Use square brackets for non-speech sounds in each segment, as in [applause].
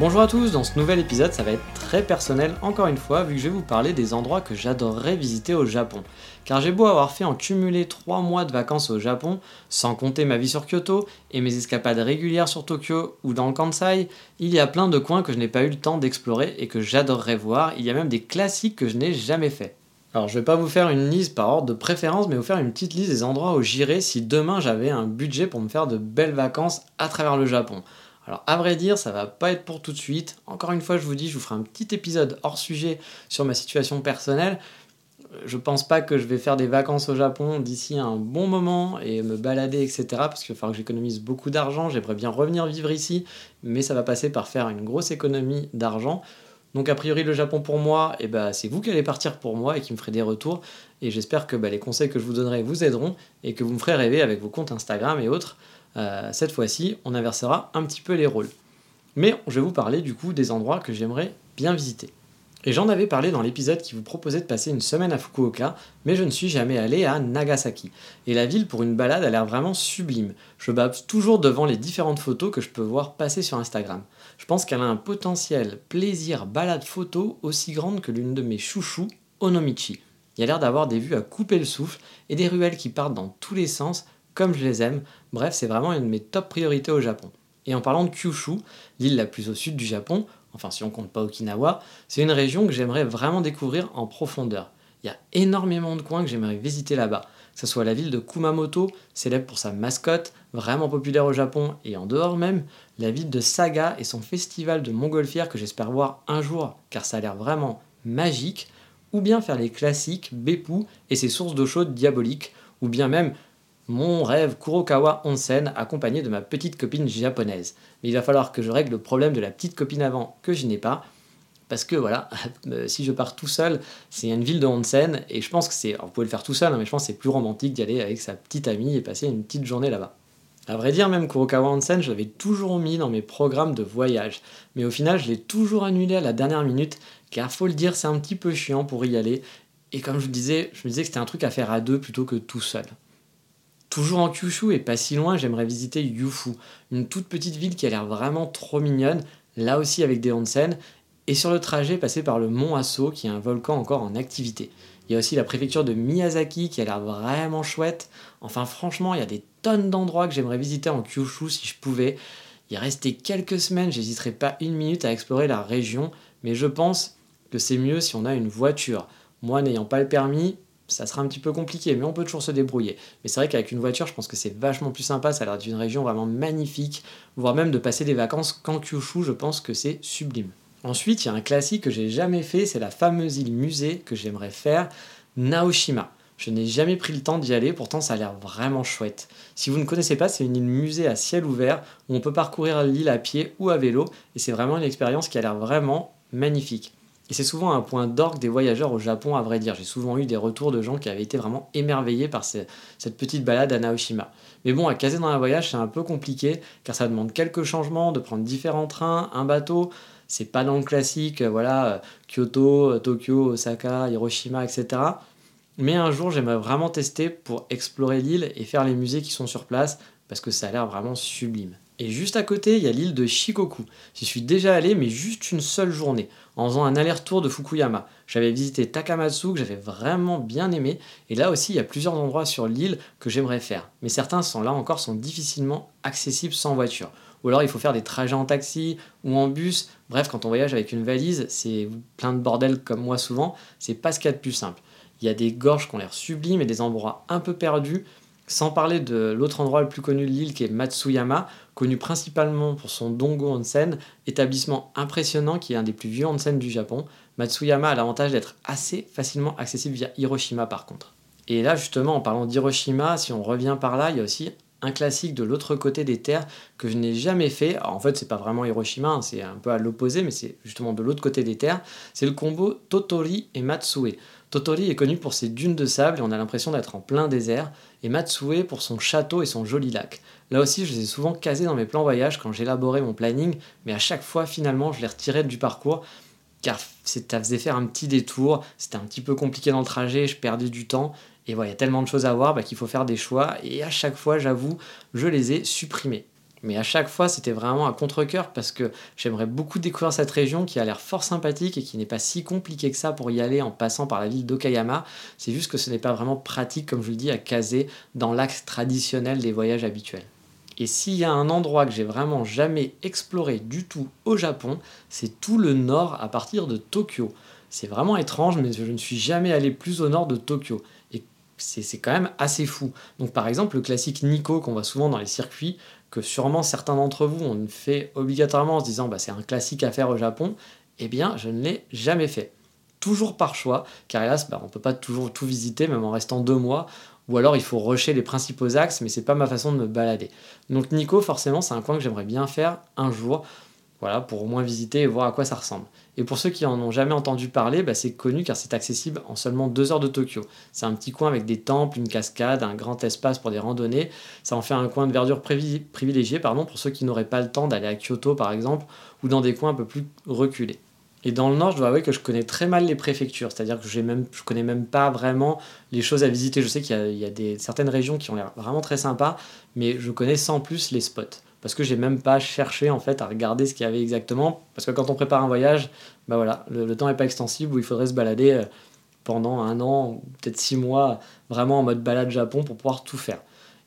Bonjour à tous, dans ce nouvel épisode ça va être très personnel encore une fois vu que je vais vous parler des endroits que j'adorerais visiter au Japon. Car j'ai beau avoir fait en cumulé 3 mois de vacances au Japon, sans compter ma vie sur Kyoto et mes escapades régulières sur Tokyo ou dans le Kansai, il y a plein de coins que je n'ai pas eu le temps d'explorer et que j'adorerais voir, il y a même des classiques que je n'ai jamais fait. Alors je vais pas vous faire une liste par ordre de préférence, mais vous faire une petite liste des endroits où j'irais si demain j'avais un budget pour me faire de belles vacances à travers le Japon. Alors à vrai dire, ça va pas être pour tout de suite. Encore une fois, je vous dis, je vous ferai un petit épisode hors sujet sur ma situation personnelle. Je pense pas que je vais faire des vacances au Japon d'ici un bon moment et me balader, etc. Parce qu'il va falloir que j'économise beaucoup d'argent. J'aimerais bien revenir vivre ici, mais ça va passer par faire une grosse économie d'argent. Donc a priori le Japon pour moi, eh ben, c'est vous qui allez partir pour moi et qui me ferez des retours. Et j'espère que bah, les conseils que je vous donnerai vous aideront et que vous me ferez rêver avec vos comptes Instagram et autres. Euh, cette fois-ci, on inversera un petit peu les rôles. Mais je vais vous parler du coup des endroits que j'aimerais bien visiter. Et j'en avais parlé dans l'épisode qui vous proposait de passer une semaine à Fukuoka, mais je ne suis jamais allé à Nagasaki. Et la ville pour une balade a l'air vraiment sublime. Je bave toujours devant les différentes photos que je peux voir passer sur Instagram. Je pense qu'elle a un potentiel plaisir balade photo aussi grande que l'une de mes chouchous, Onomichi. Il y a l'air d'avoir des vues à couper le souffle et des ruelles qui partent dans tous les sens comme je les aime. Bref, c'est vraiment une de mes top priorités au Japon. Et en parlant de Kyushu, l'île la plus au sud du Japon, enfin si on compte pas Okinawa, c'est une région que j'aimerais vraiment découvrir en profondeur. Il y a énormément de coins que j'aimerais visiter là-bas. Que ce soit la ville de Kumamoto, célèbre pour sa mascotte, vraiment populaire au Japon et en dehors même, la ville de Saga et son festival de montgolfière que j'espère voir un jour car ça a l'air vraiment magique, ou bien faire les classiques Beppu et ses sources d'eau chaude diaboliques, ou bien même mon rêve Kurokawa Onsen accompagné de ma petite copine japonaise. Mais il va falloir que je règle le problème de la petite copine avant que je n'ai pas. Parce que voilà, [laughs] euh, si je pars tout seul, c'est une ville de onsen et je pense que c'est. Vous pouvez le faire tout seul, hein, mais je pense que c'est plus romantique d'y aller avec sa petite amie et passer une petite journée là-bas. À vrai dire, même Kurokawa Onsen, je l'avais toujours mis dans mes programmes de voyage. Mais au final, je l'ai toujours annulé à la dernière minute, car faut le dire, c'est un petit peu chiant pour y aller. Et comme je vous disais, je me disais que c'était un truc à faire à deux plutôt que tout seul. Toujours en Kyushu et pas si loin, j'aimerais visiter Yufu, une toute petite ville qui a l'air vraiment trop mignonne, là aussi avec des onsen, et sur le trajet passer par le mont Aso qui est un volcan encore en activité. Il y a aussi la préfecture de Miyazaki qui a l'air vraiment chouette. Enfin franchement, il y a des tonnes d'endroits que j'aimerais visiter en Kyushu si je pouvais. Il restait quelques semaines, j'hésiterais pas une minute à explorer la région, mais je pense que c'est mieux si on a une voiture. Moi n'ayant pas le permis, ça sera un petit peu compliqué, mais on peut toujours se débrouiller. Mais c'est vrai qu'avec une voiture, je pense que c'est vachement plus sympa, ça a l'air d'une région vraiment magnifique, voire même de passer des vacances qu'en Kyushu, je pense que c'est sublime. Ensuite, il y a un classique que j'ai jamais fait, c'est la fameuse île musée que j'aimerais faire, Naoshima. Je n'ai jamais pris le temps d'y aller, pourtant ça a l'air vraiment chouette. Si vous ne connaissez pas, c'est une île musée à ciel ouvert où on peut parcourir l'île à pied ou à vélo, et c'est vraiment une expérience qui a l'air vraiment magnifique. Et c'est souvent un point d'orgue des voyageurs au Japon, à vrai dire. J'ai souvent eu des retours de gens qui avaient été vraiment émerveillés par cette petite balade à Naoshima. Mais bon, à caser dans un voyage, c'est un peu compliqué, car ça demande quelques changements, de prendre différents trains, un bateau. C'est pas dans le classique, euh, voilà, euh, Kyoto, euh, Tokyo, Osaka, Hiroshima, etc. Mais un jour, j'aimerais vraiment tester pour explorer l'île et faire les musées qui sont sur place, parce que ça a l'air vraiment sublime. Et juste à côté, il y a l'île de Shikoku. J'y suis déjà allé, mais juste une seule journée, en faisant un aller-retour de Fukuyama. J'avais visité Takamatsu, que j'avais vraiment bien aimé, et là aussi, il y a plusieurs endroits sur l'île que j'aimerais faire. Mais certains sont là encore sont difficilement accessibles sans voiture. Ou alors il faut faire des trajets en taxi ou en bus. Bref, quand on voyage avec une valise, c'est plein de bordel comme moi souvent, c'est pas ce qu'il y a de plus simple. Il y a des gorges qui ont l'air sublimes et des endroits un peu perdus. Sans parler de l'autre endroit le plus connu de l'île qui est Matsuyama, connu principalement pour son Dongo Onsen, établissement impressionnant qui est un des plus vieux onsen du Japon. Matsuyama a l'avantage d'être assez facilement accessible via Hiroshima par contre. Et là justement en parlant d'Hiroshima, si on revient par là, il y a aussi un classique de l'autre côté des terres que je n'ai jamais fait. en fait, c'est pas vraiment Hiroshima, hein, c'est un peu à l'opposé, mais c'est justement de l'autre côté des terres. C'est le combo Totori et Matsue. Totori est connu pour ses dunes de sable et on a l'impression d'être en plein désert, et Matsue pour son château et son joli lac. Là aussi, je les ai souvent casés dans mes plans voyage quand j'élaborais mon planning, mais à chaque fois, finalement, je les retirais du parcours car ça faisait faire un petit détour, c'était un petit peu compliqué dans le trajet, je perdais du temps, et voilà, il y a tellement de choses à voir bah, qu'il faut faire des choix. Et à chaque fois, j'avoue, je les ai supprimés. Mais à chaque fois, c'était vraiment à contre-coeur parce que j'aimerais beaucoup découvrir cette région qui a l'air fort sympathique et qui n'est pas si compliquée que ça pour y aller en passant par la ville d'Okayama. C'est juste que ce n'est pas vraiment pratique, comme je le dis, à caser dans l'axe traditionnel des voyages habituels. Et s'il y a un endroit que j'ai vraiment jamais exploré du tout au Japon, c'est tout le nord à partir de Tokyo. C'est vraiment étrange, mais je ne suis jamais allé plus au nord de Tokyo c'est quand même assez fou. Donc par exemple, le classique Nico qu'on voit souvent dans les circuits, que sûrement certains d'entre vous ont fait obligatoirement en se disant bah, c'est un classique à faire au Japon, eh bien je ne l'ai jamais fait. Toujours par choix, car hélas, bah, on ne peut pas toujours tout visiter, même en restant deux mois, ou alors il faut rusher les principaux axes, mais c'est pas ma façon de me balader. Donc Nico, forcément, c'est un coin que j'aimerais bien faire un jour, voilà, pour au moins visiter et voir à quoi ça ressemble. Et pour ceux qui en ont jamais entendu parler, bah, c'est connu car c'est accessible en seulement deux heures de Tokyo. C'est un petit coin avec des temples, une cascade, un grand espace pour des randonnées. Ça en fait un coin de verdure privilégié pardon, pour ceux qui n'auraient pas le temps d'aller à Kyoto par exemple, ou dans des coins un peu plus reculés. Et dans le nord, je dois avouer que je connais très mal les préfectures, c'est-à-dire que je ne connais même pas vraiment les choses à visiter. Je sais qu'il y a, certaines régions qui ont l'air vraiment très sympas, mais je connais sans plus les spots parce que j'ai même pas cherché en fait à regarder ce qu'il y avait exactement. Parce que quand on prépare un voyage bah voilà le, temps n'est pas extensible où il faudrait se balader euh, pendant un an peut-être six mois vraiment en mode balade Japon pour pouvoir tout faire.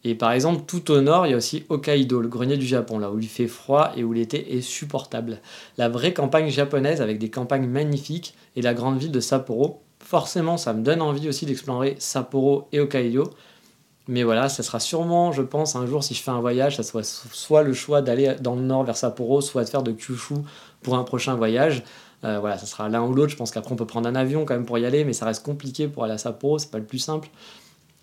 Et par exemple tout au nord il y a aussi Hokkaido le grenier du Japon là où il fait froid et où l'été est supportable. La vraie campagne japonaise avec des campagnes magnifiques et la grande ville de Sapporo forcément ça me donne envie aussi d'explorer Sapporo et Hokkaido mais voilà, ça sera sûrement, je pense, un jour, si je fais un voyage, ça soit soit le choix d'aller dans le nord vers Sapporo, soit de faire de Kyushu pour un prochain voyage. Euh, voilà, ça sera l'un ou l'autre. Je pense qu'après, on peut prendre un avion quand même pour y aller, mais ça reste compliqué pour aller à Sapporo, c'est pas le plus simple.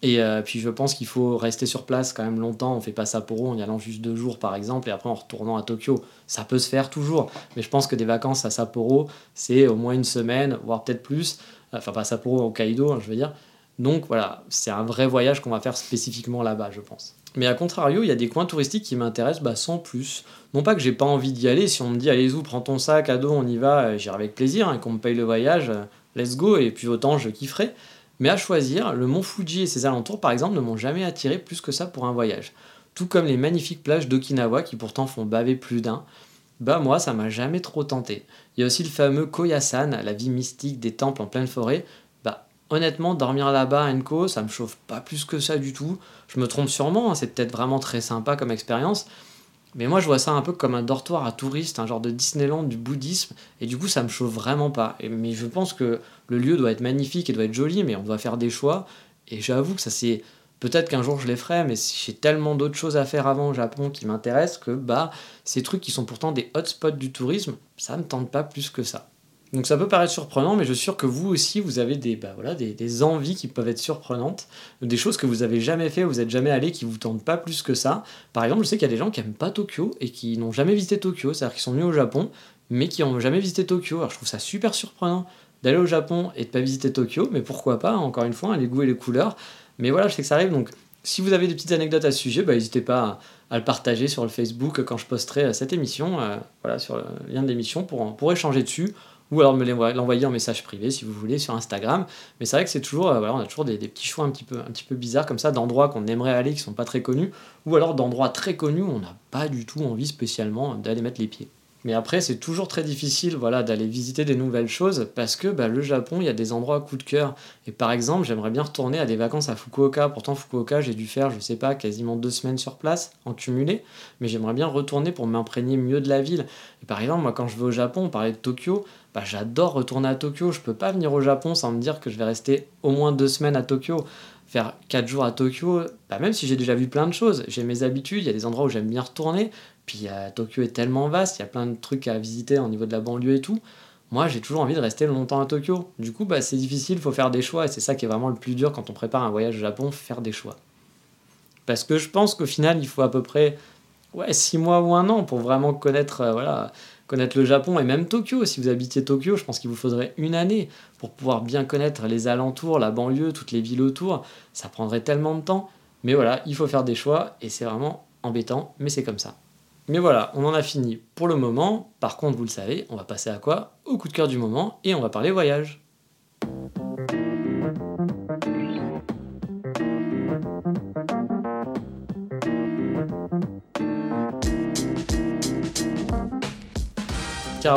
Et euh, puis, je pense qu'il faut rester sur place quand même longtemps. On fait pas Sapporo en y allant juste deux jours, par exemple, et après en retournant à Tokyo. Ça peut se faire toujours, mais je pense que des vacances à Sapporo, c'est au moins une semaine, voire peut-être plus. Enfin, pas Sapporo, au Kaido, hein, je veux dire. Donc voilà, c'est un vrai voyage qu'on va faire spécifiquement là-bas, je pense. Mais à contrario, il y a des coins touristiques qui m'intéressent bah, sans plus. Non pas que j'ai pas envie d'y aller, si on me dit allez y prends ton sac à dos, on y va, euh, j'irai avec plaisir, hein, qu'on me paye le voyage, euh, let's go, et puis autant je kifferai. Mais à choisir, le mont Fuji et ses alentours par exemple ne m'ont jamais attiré plus que ça pour un voyage. Tout comme les magnifiques plages d'Okinawa qui pourtant font baver plus d'un. Bah moi ça m'a jamais trop tenté. Il y a aussi le fameux Koyasan, la vie mystique des temples en pleine forêt, honnêtement, dormir là-bas à Enco, ça me chauffe pas plus que ça du tout. Je me trompe sûrement, hein, c'est peut-être vraiment très sympa comme expérience. Mais moi, je vois ça un peu comme un dortoir à touristes, un genre de Disneyland du bouddhisme. Et du coup, ça me chauffe vraiment pas. mais je pense que le lieu doit être magnifique et doit être joli, mais on doit faire des choix. Et j'avoue que ça, c'est. Peut-être qu'un jour je les ferai, mais j'ai tellement d'autres choses à faire avant au Japon qui m'intéressent que bah, ces trucs qui sont pourtant des hotspots du tourisme, ça me tente pas plus que ça. Donc ça peut paraître surprenant, mais je suis sûr que vous aussi, vous avez des, bah envies qui peuvent être surprenantes, des choses que vous avez jamais fait, vous n'êtes jamais allé, qui vous tentent pas plus que ça. Par exemple, je sais qu'il y a des gens qui aiment pas Tokyo et qui n'ont jamais visité Tokyo, c'est-à-dire qu'ils sont venus au Japon, mais qui n'ont jamais visité Tokyo. Alors je trouve ça super surprenant d'aller au Japon et de pas visiter Tokyo, mais pourquoi pas, encore une fois, les goûts et les couleurs. Mais voilà, je sais que ça arrive, donc si vous avez des petites anecdotes à ce sujet, bah, n'hésitez pas à, le partager sur le Facebook quand je posterai euh, cette émission, euh, voilà, sur le lien de l'émission pour, pour échanger dessus ou alors me l'envoyer en message privé si vous voulez sur Instagram. Mais c'est vrai que c'est toujours, euh, voilà, on a toujours des, petits choix un petit peu, un petit peu bizarres comme ça, d'endroits qu'on aimerait aller qui sont pas très connus, ou alors d'endroits très connus où on n'a pas du tout envie spécialement d'aller mettre les pieds. Mais après, c'est toujours très difficile voilà, d'aller visiter des nouvelles choses parce que bah, le Japon, il y a des endroits coup de cœur. Et par exemple, j'aimerais bien retourner à des vacances à Fukuoka. Pourtant, Fukuoka, j'ai dû faire, je sais pas, quasiment deux semaines sur place en cumulé. Mais j'aimerais bien retourner pour m'imprégner mieux de la ville. Et par exemple, moi, quand je vais au Japon, on parlait de Tokyo. Bah, j'adore retourner à Tokyo. Je peux pas venir au Japon sans me dire que je vais rester au moins deux semaines à Tokyo. Faire quatre jours à Tokyo, bah, même si j'ai déjà vu plein de choses, j'ai mes habitudes, il y a des endroits où j'aime bien retourner. Puis Tokyo est tellement vaste, il y a plein de trucs à visiter au niveau de la banlieue et tout. Moi, j'ai toujours envie de rester longtemps à Tokyo. Du coup, bah, c'est difficile, il faut faire des choix. Et c'est ça qui est vraiment le plus dur quand on prépare un voyage au Japon, faire des choix. Parce que je pense qu'au final, il faut à peu près ouais, six mois ou un an pour vraiment connaître, euh, voilà, connaître le Japon et même Tokyo. Si vous habitiez Tokyo, je pense qu'il vous faudrait une année pour pouvoir bien connaître les alentours, la banlieue, toutes les villes autour. Ça prendrait tellement de temps. Mais voilà, il faut faire des choix et c'est vraiment embêtant, mais c'est comme ça. Mais voilà, on en a fini pour le moment. Par contre, vous le savez, on va passer à quoi? Au coup de cœur du moment et on va parler voyage.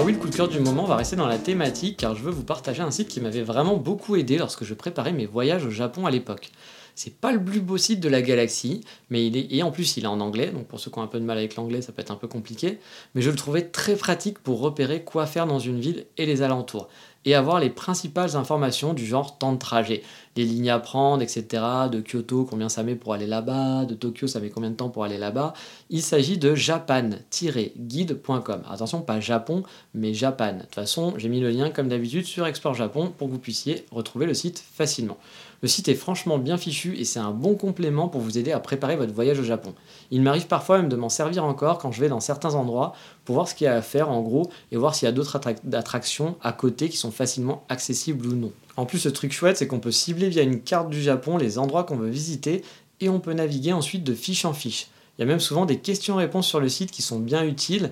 Oui, le coup de cœur du moment va rester dans la thématique car je veux vous partager un site qui m'avait vraiment beaucoup aidé lorsque je préparais mes voyages au Japon à l'époque. C'est pas le plus beau site de la galaxie, mais il est et en plus il est en anglais, donc pour ceux qui ont un peu de mal avec l'anglais, ça peut être un peu compliqué, mais je le trouvais très pratique pour repérer quoi faire dans une ville et les alentours et avoir les principales informations du genre temps de trajet, les lignes à prendre, etc. De Kyoto, combien ça met pour aller là-bas, de Tokyo, ça met combien de temps pour aller là-bas. Il s'agit de japan-guide.com. Attention, pas Japon, mais Japan. De toute façon, j'ai mis le lien comme d'habitude sur Explore Japon pour que vous puissiez retrouver le site facilement. Le site est franchement bien fichu et c'est un bon complément pour vous aider à préparer votre voyage au Japon. Il m'arrive parfois même de m'en servir encore quand je vais dans certains endroits pour voir ce qu'il y a à faire en gros et voir s'il y a d'autres attractions à côté qui sont facilement accessibles ou non. En plus, ce truc chouette, c'est qu'on peut cibler via une carte du Japon les endroits qu'on veut visiter et on peut naviguer ensuite de fiche en fiche. Il y a même souvent des questions-réponses sur le site qui sont bien utiles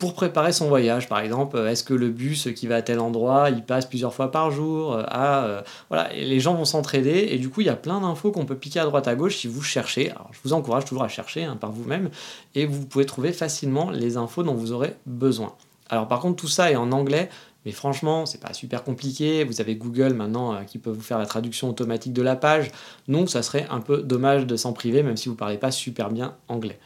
pour préparer son voyage. Par exemple, euh, est-ce que le bus qui va à tel endroit, il passe plusieurs fois par jour euh, à, euh, voilà, les gens vont s'entraider et du coup, il y a plein d'infos qu'on peut piquer à droite à gauche si vous cherchez. Alors, je vous encourage toujours à chercher hein, par vous-même et vous pouvez trouver facilement les infos dont vous aurez besoin. Alors, par contre, tout ça est en anglais. Mais franchement, c'est pas super compliqué. Vous avez Google maintenant qui peut vous faire la traduction automatique de la page. Donc, ça serait un peu dommage de s'en priver, même si vous parlez pas super bien anglais.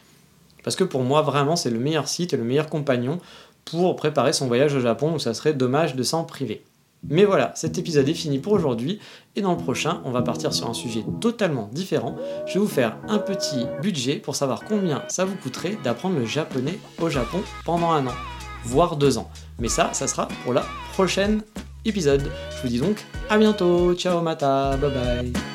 Parce que pour moi, vraiment, c'est le meilleur site et le meilleur compagnon pour préparer son voyage au Japon, où ça serait dommage de s'en priver. Mais voilà, cet épisode est fini pour aujourd'hui, et dans le prochain, on va partir sur un sujet totalement différent. Je vais vous faire un petit budget pour savoir combien ça vous coûterait d'apprendre le japonais au Japon pendant un an, voire deux ans. Mais ça, ça sera pour la prochaine épisode. Je vous dis donc à bientôt, ciao mata, bye bye.